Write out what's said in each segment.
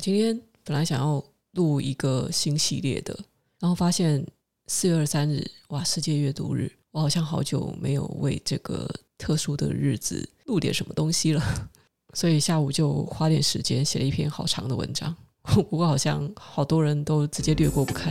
我今天本来想要录一个新系列的，然后发现四月二十三日，哇，世界阅读日，我好像好久没有为这个特殊的日子录点什么东西了，所以下午就花点时间写了一篇好长的文章，不过好像好多人都直接略过不看。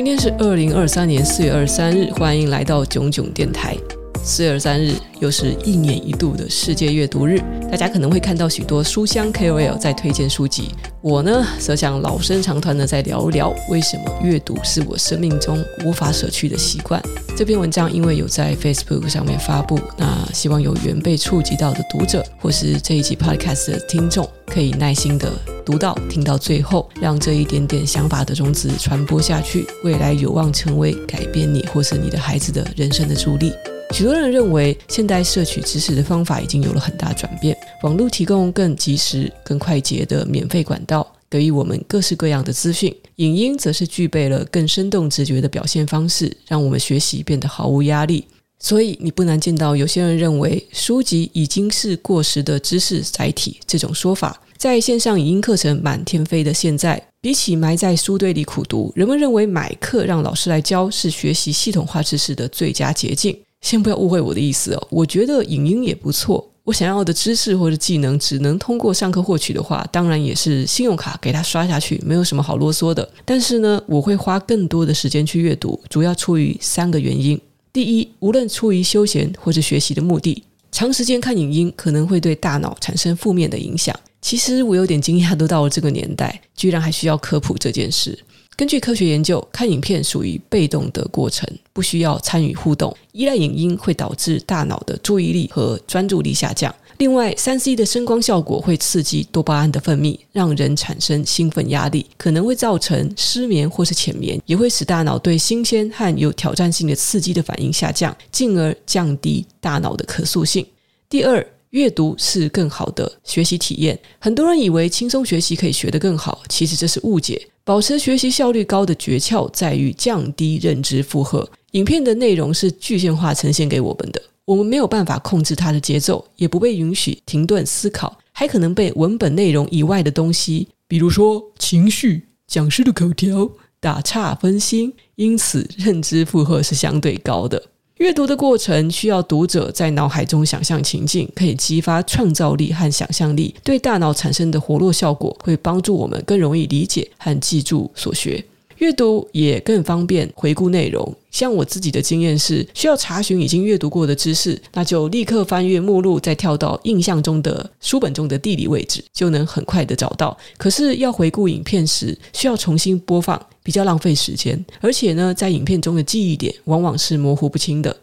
今天是二零二三年四月二十三日，欢迎来到囧囧电台。四月二十三日又是一年一度的世界阅读日，大家可能会看到许多书香 KOL 在推荐书籍。我呢，则想老生常谈的再聊一聊，为什么阅读是我生命中无法舍去的习惯。这篇文章因为有在 Facebook 上面发布，那希望有缘被触及到的读者，或是这一集 Podcast 的听众，可以耐心的。读到听到最后，让这一点点想法的种子传播下去，未来有望成为改变你或是你的孩子的人生的助力。许多人认为，现代摄取知识的方法已经有了很大转变，网络提供更及时、更快捷的免费管道，给予我们各式各样的资讯；影音则是具备了更生动直觉的表现方式，让我们学习变得毫无压力。所以，你不难见到有些人认为书籍已经是过时的知识载体这种说法。在线上影音课程满天飞的现在，比起埋在书堆里苦读，人们认为买课让老师来教是学习系统化知识的最佳捷径。先不要误会我的意思哦，我觉得影音也不错。我想要的知识或者技能只能通过上课获取的话，当然也是信用卡给他刷下去，没有什么好啰嗦的。但是呢，我会花更多的时间去阅读，主要出于三个原因。第一，无论出于休闲或是学习的目的，长时间看影音可能会对大脑产生负面的影响。其实我有点惊讶，都到了这个年代，居然还需要科普这件事。根据科学研究，看影片属于被动的过程，不需要参与互动。依赖影音会导致大脑的注意力和专注力下降。另外，3C 的声光效果会刺激多巴胺的分泌，让人产生兴奋压力，可能会造成失眠或是浅眠，也会使大脑对新鲜和有挑战性的刺激的反应下降，进而降低大脑的可塑性。第二。阅读是更好的学习体验。很多人以为轻松学习可以学得更好，其实这是误解。保持学习效率高的诀窍在于降低认知负荷。影片的内容是具象化呈现给我们的，我们没有办法控制它的节奏，也不被允许停顿思考，还可能被文本内容以外的东西，比如说情绪、讲师的口条打岔分心。因此，认知负荷是相对高的。阅读的过程需要读者在脑海中想象情境，可以激发创造力和想象力，对大脑产生的活络效果会帮助我们更容易理解和记住所学。阅读也更方便回顾内容。像我自己的经验是，需要查询已经阅读过的知识，那就立刻翻阅目录，再跳到印象中的书本中的地理位置，就能很快的找到。可是要回顾影片时，需要重新播放，比较浪费时间。而且呢，在影片中的记忆点往往是模糊不清的。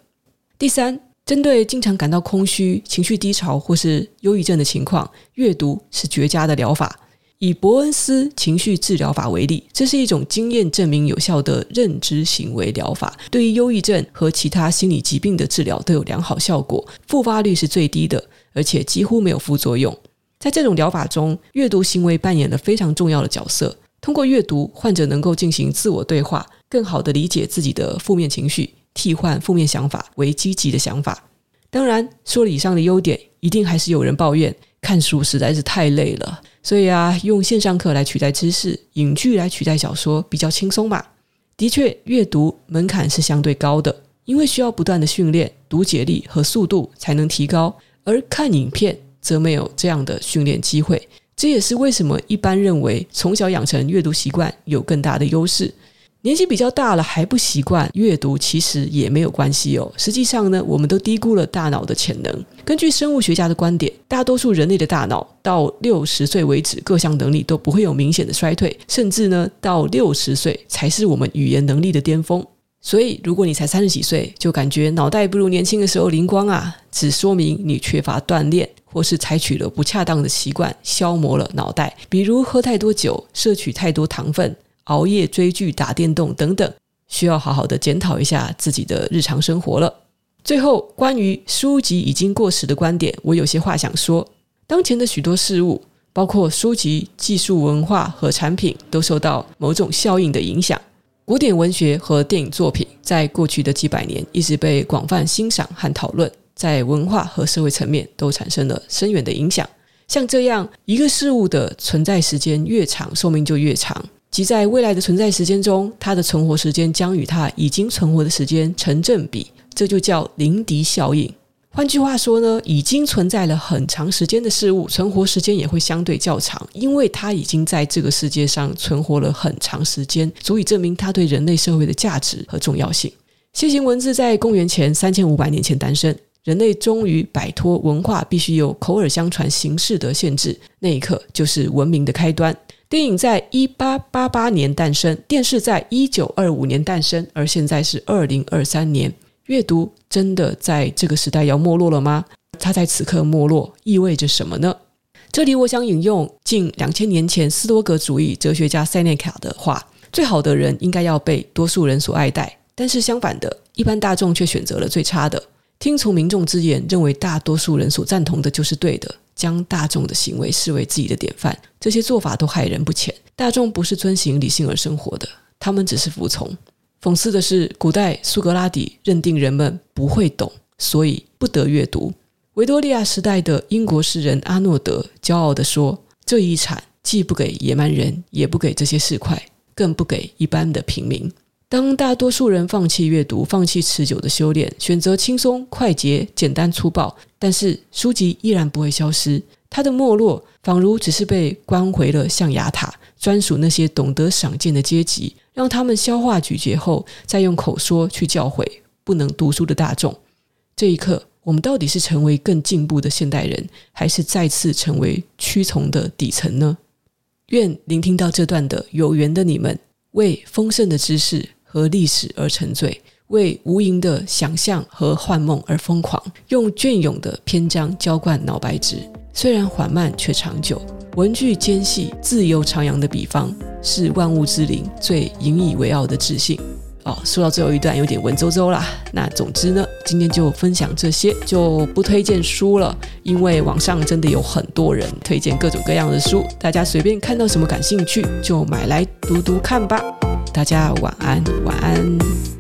第三，针对经常感到空虚、情绪低潮或是忧郁症的情况，阅读是绝佳的疗法。以伯恩斯情绪治疗法为例，这是一种经验证明有效的认知行为疗法，对于忧郁症和其他心理疾病的治疗都有良好效果，复发率是最低的，而且几乎没有副作用。在这种疗法中，阅读行为扮演了非常重要的角色。通过阅读，患者能够进行自我对话，更好地理解自己的负面情绪，替换负面想法为积极的想法。当然，说了以上的优点，一定还是有人抱怨看书实在是太累了。所以啊，用线上课来取代知识，影剧来取代小说，比较轻松嘛。的确，阅读门槛是相对高的，因为需要不断的训练读解力和速度才能提高，而看影片则没有这样的训练机会。这也是为什么一般认为从小养成阅读习惯有更大的优势。年纪比较大了还不习惯阅读，其实也没有关系哦。实际上呢，我们都低估了大脑的潜能。根据生物学家的观点，大多数人类的大脑到六十岁为止，各项能力都不会有明显的衰退，甚至呢，到六十岁才是我们语言能力的巅峰。所以，如果你才三十几岁就感觉脑袋不如年轻的时候灵光啊，只说明你缺乏锻炼，或是采取了不恰当的习惯，消磨了脑袋，比如喝太多酒、摄取太多糖分。熬夜追剧、打电动等等，需要好好的检讨一下自己的日常生活了。最后，关于书籍已经过时的观点，我有些话想说。当前的许多事物，包括书籍、技术、文化和产品都受到某种效应的影响。古典文学和电影作品在过去的几百年一直被广泛欣赏和讨论，在文化和社会层面都产生了深远的影响。像这样一个事物的存在时间越长，寿命就越长，即在未来的存在时间中，它的存活时间将与它已经存活的时间成正比，这就叫林迪效应。换句话说呢，已经存在了很长时间的事物，存活时间也会相对较长，因为它已经在这个世界上存活了很长时间，足以证明它对人类社会的价值和重要性。楔形文字在公元前三千五百年前诞生。人类终于摆脱文化必须由口耳相传形式的限制，那一刻就是文明的开端。电影在一八八八年诞生，电视在一九二五年诞生，而现在是二零二三年。阅读真的在这个时代要没落了吗？它在此刻没落意味着什么呢？这里我想引用近两千年前斯多格主义哲学家塞内卡的话：“最好的人应该要被多数人所爱戴，但是相反的，一般大众却选择了最差的。”听从民众之言，认为大多数人所赞同的就是对的，将大众的行为视为自己的典范，这些做法都害人不浅。大众不是遵循理性而生活的，他们只是服从。讽刺的是，古代苏格拉底认定人们不会懂，所以不得阅读。维多利亚时代的英国诗人阿诺德骄傲地说：“这遗产既不给野蛮人，也不给这些市侩，更不给一般的平民。”当大多数人放弃阅读、放弃持久的修炼，选择轻松、快捷、简单、粗暴，但是书籍依然不会消失。它的没落，仿如只是被关回了象牙塔，专属那些懂得赏鉴的阶级，让他们消化咀嚼后，再用口说去教诲不能读书的大众。这一刻，我们到底是成为更进步的现代人，还是再次成为屈从的底层呢？愿聆听到这段的有缘的你们，为丰盛的知识。和历史而沉醉，为无垠的想象和幻梦而疯狂，用隽永的篇章浇灌脑白质。虽然缓慢却长久，文句间隙自由徜徉的笔锋，是万物之灵最引以为傲的自信。哦，说到最后一段有点文绉绉啦。那总之呢，今天就分享这些，就不推荐书了，因为网上真的有很多人推荐各种各样的书，大家随便看到什么感兴趣就买来读读看吧。大家晚安，晚安。